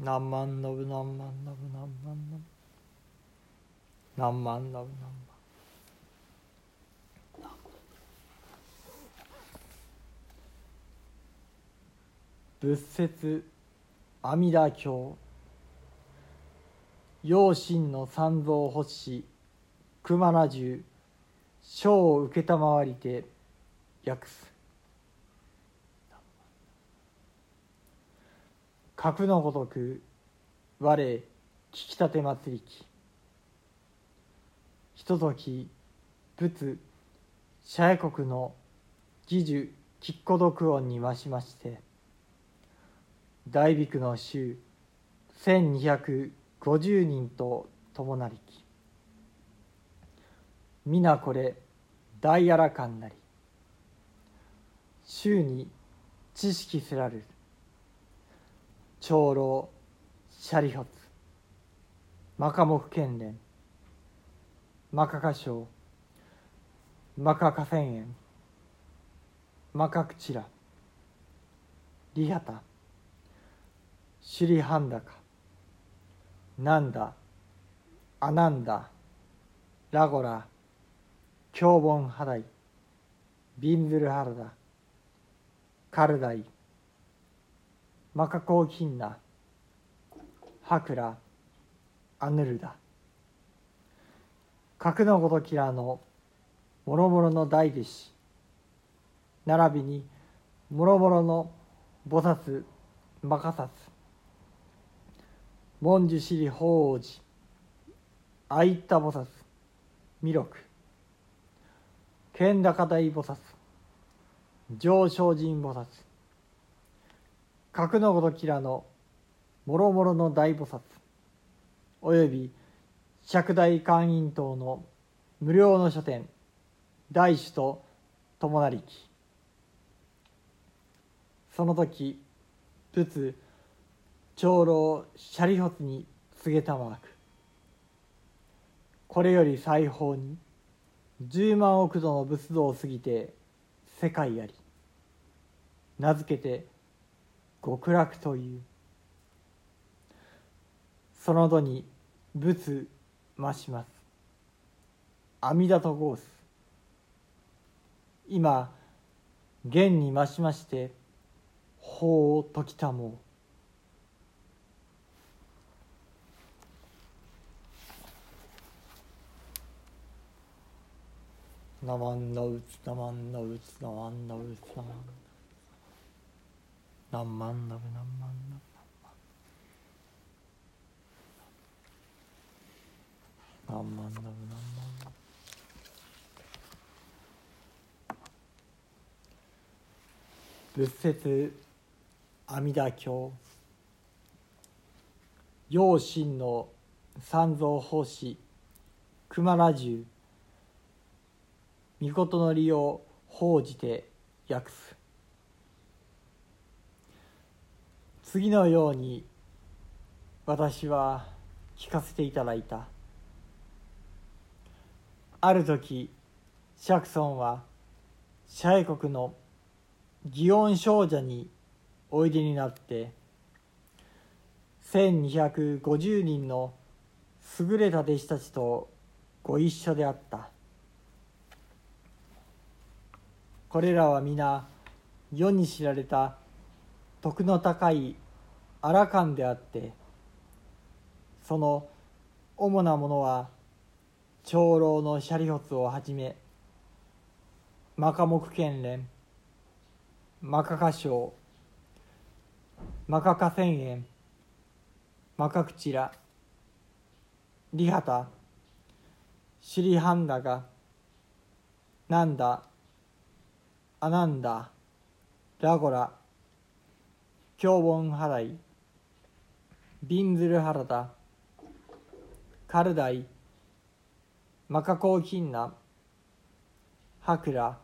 何万のぶ何万のぶ何万のぶ何万のぶ何万。仏説阿弥陀経。養親の三蔵発し熊名十章を承りて訳す。格のごとく我聞き立て祭りき。ひととき仏社会国の義樹吉孤独音に増しまして大ビの衆1250人と共なりき。皆これ大あらかんなり。衆に知識せられる。長老シャリホツマカモフ県連マカカ省マカカ千円マカクチラリハタシュリハンダカナンダアナンダラゴラキョウボンハダイビンズルハルダカルダイマカコウキンナハクラアヌルダ。核のごときらのもろもろの大弟子並びにもろもろの菩薩マカサス文殊師利法王子あいった菩薩弥勒。剣高大菩薩上昇人菩薩。格のごときらのもろもろの大菩薩および釈大観音等の無料の書店大師と共なりき。その時仏長老シャリホツに告げたまく。これより裁縫に十万億度の仏像を過ぎて世界あり。名付けて極楽という。その度に仏増します。阿弥陀と申す。今現に増しまして法を解きたもう。なまんのうつなまんのうつなまんのうつなまん何万ナブ何万ナブ何万ナブ何万ナブ仏説阿弥陀経養親の三蔵法師熊羅十御事の利を報じて訳す。次のように私は聞かせていただいた。ある時釈尊はシャイ国の祇園少女においでになって1250人の優れた弟子たちとご一緒であった。これらは皆世に知られた徳の高いアラカンであってその主なものは長老のシャリホツをはじめマカモク県連マカカ省マカカ千円マカクチラリハタシリハンダガナンダアナンダラゴラ京本払い。ビンズルハラダカルダイ。マカコウキンナ。ハクラ。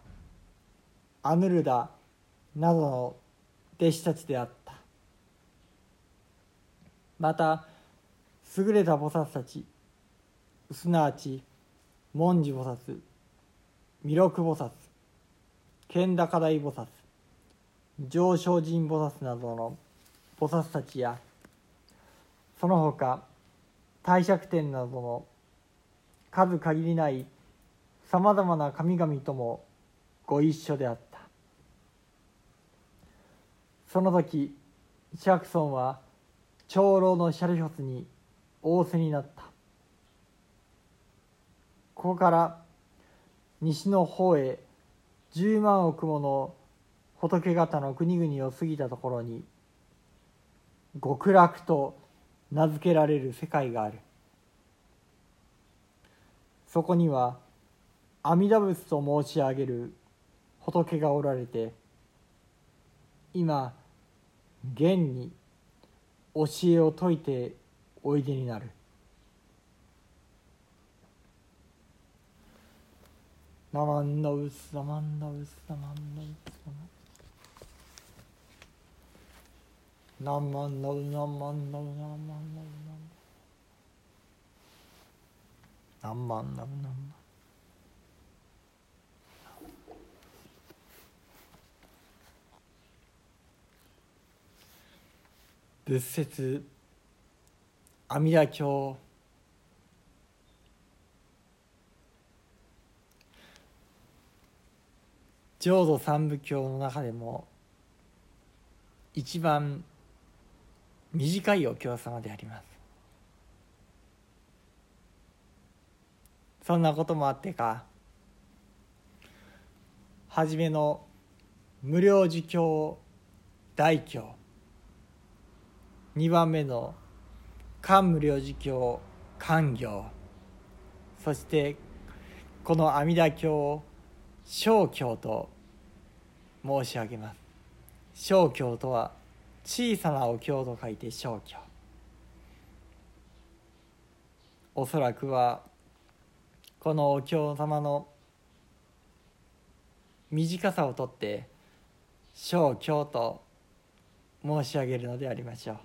アヌルダ。などの弟子たちであった。また優れた菩薩たち。すなわち文殊菩薩。弥勒菩薩。剣高大菩薩。上昇神菩薩などの菩薩たちやその他帝釈天などの数限りないさまざまな神々ともご一緒であった。その時釈尊は長老のシャリホスに仰せになった。ここから西の方へ十万億もの仏方の国々を過ぎたところに極楽と名付けられる世界がある。そこには阿弥陀仏と申し上げる仏がおられて今現に教えを説いておいでになる「ナマンノウスナマンノウスナマンノウスナマンノウナマンノウナマンノウナマンノウナマンノウナマン仏説阿弥陀経浄土三部経の中でも一番短いお経様であります。そんなこともあってか初めの無料儒教大教2番目の漢無量寿経漢行そしてこの阿弥陀経を小経と申し上げます。小経とは小さなお経と書いて小経。おそらくはこのお経様の短さをとって小経と申し上げるのでありましょう。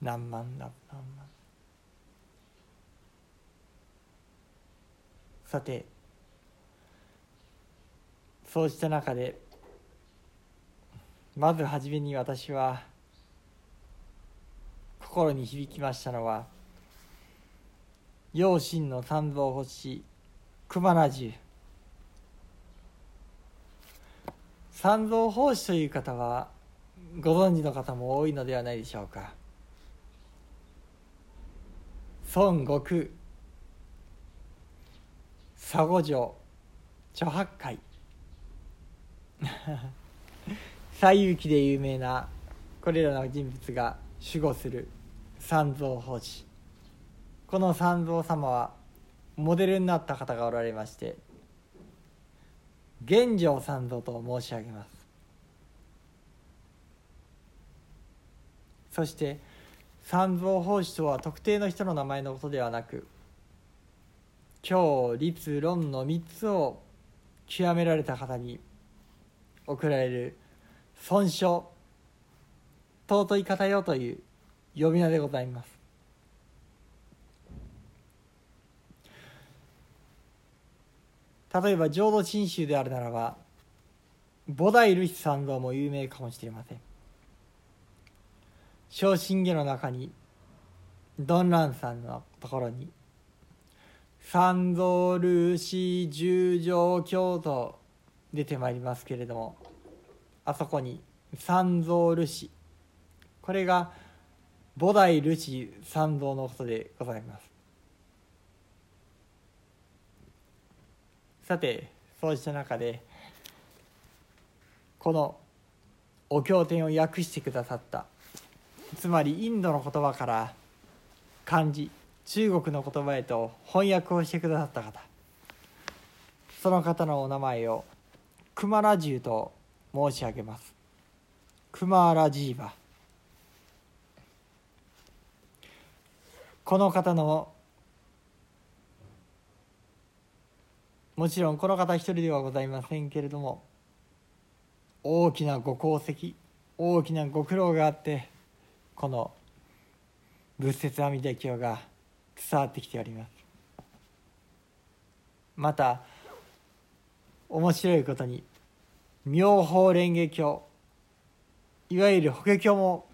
何万何万。さてそうした中でまず初めに私は心に響きましたのは養親の三蔵法師熊名樹三蔵法師という方はご存知の方も多いのではないでしょうか。孫悟空。佐護城。著八海。西遊記で有名なこれらの人物が守護する三蔵法師。この三蔵様はモデルになった方がおられまして玄奘三蔵と申し上げます。そして三蔵法師とは特定の人の名前のことではなく教律論の3つを極められた方に贈られる尊称尊い方よという呼び名でございます。例えば浄土真宗であるならば菩提ルシ三蔵も有名かもしれません。昇進下の中にドンランさんのところに三蔵ルーシ十条京都出てまいりますけれどもあそこに三蔵ルシ。これが菩提ルシ三蔵のことでございます。さてそうした中でこのお経典を訳してくださったつまりインドの言葉から漢字中国の言葉へと翻訳をしてくださった方。その方のお名前をクマラジュと申し上げます。クマラジーバ。この方のもちろんこの方一人ではございませんけれども大きなご功績大きなご苦労があってこの仏説阿弥陀経が伝わってきております。また面白いことに妙法蓮華経。いわゆる法華経も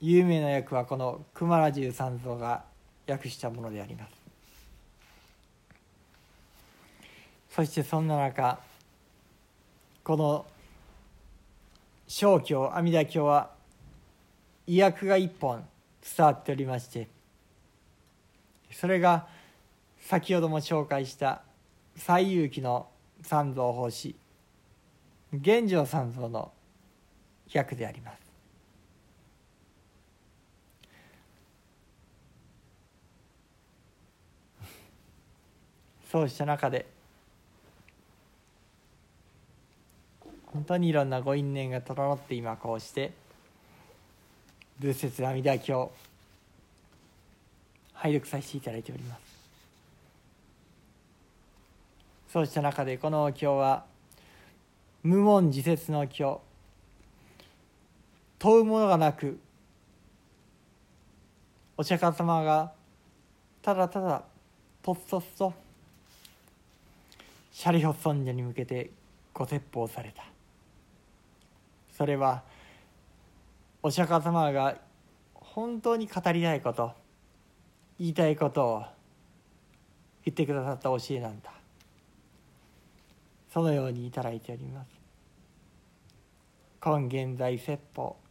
有名な訳はこの熊良十三蔵が訳したものであります。そしてそんな中この正教阿弥陀経は医薬が一本伝わっておりましてそれが先ほども紹介した西遊記の三蔵法師玄奘三蔵の訳であります。そうした中で本当にいろんなご因縁が整って今こうして仏説阿弥陀経拝読させていただいております。そうした中でこの経は無門自説の経問うものがなくお釈迦様がただただとっそっそシャリホ尊者に向けてご説法された。それはお釈迦様が本当に語りたいこと言いたいことを言ってくださった教えなんだ。そのようにいただいております。今現在説法。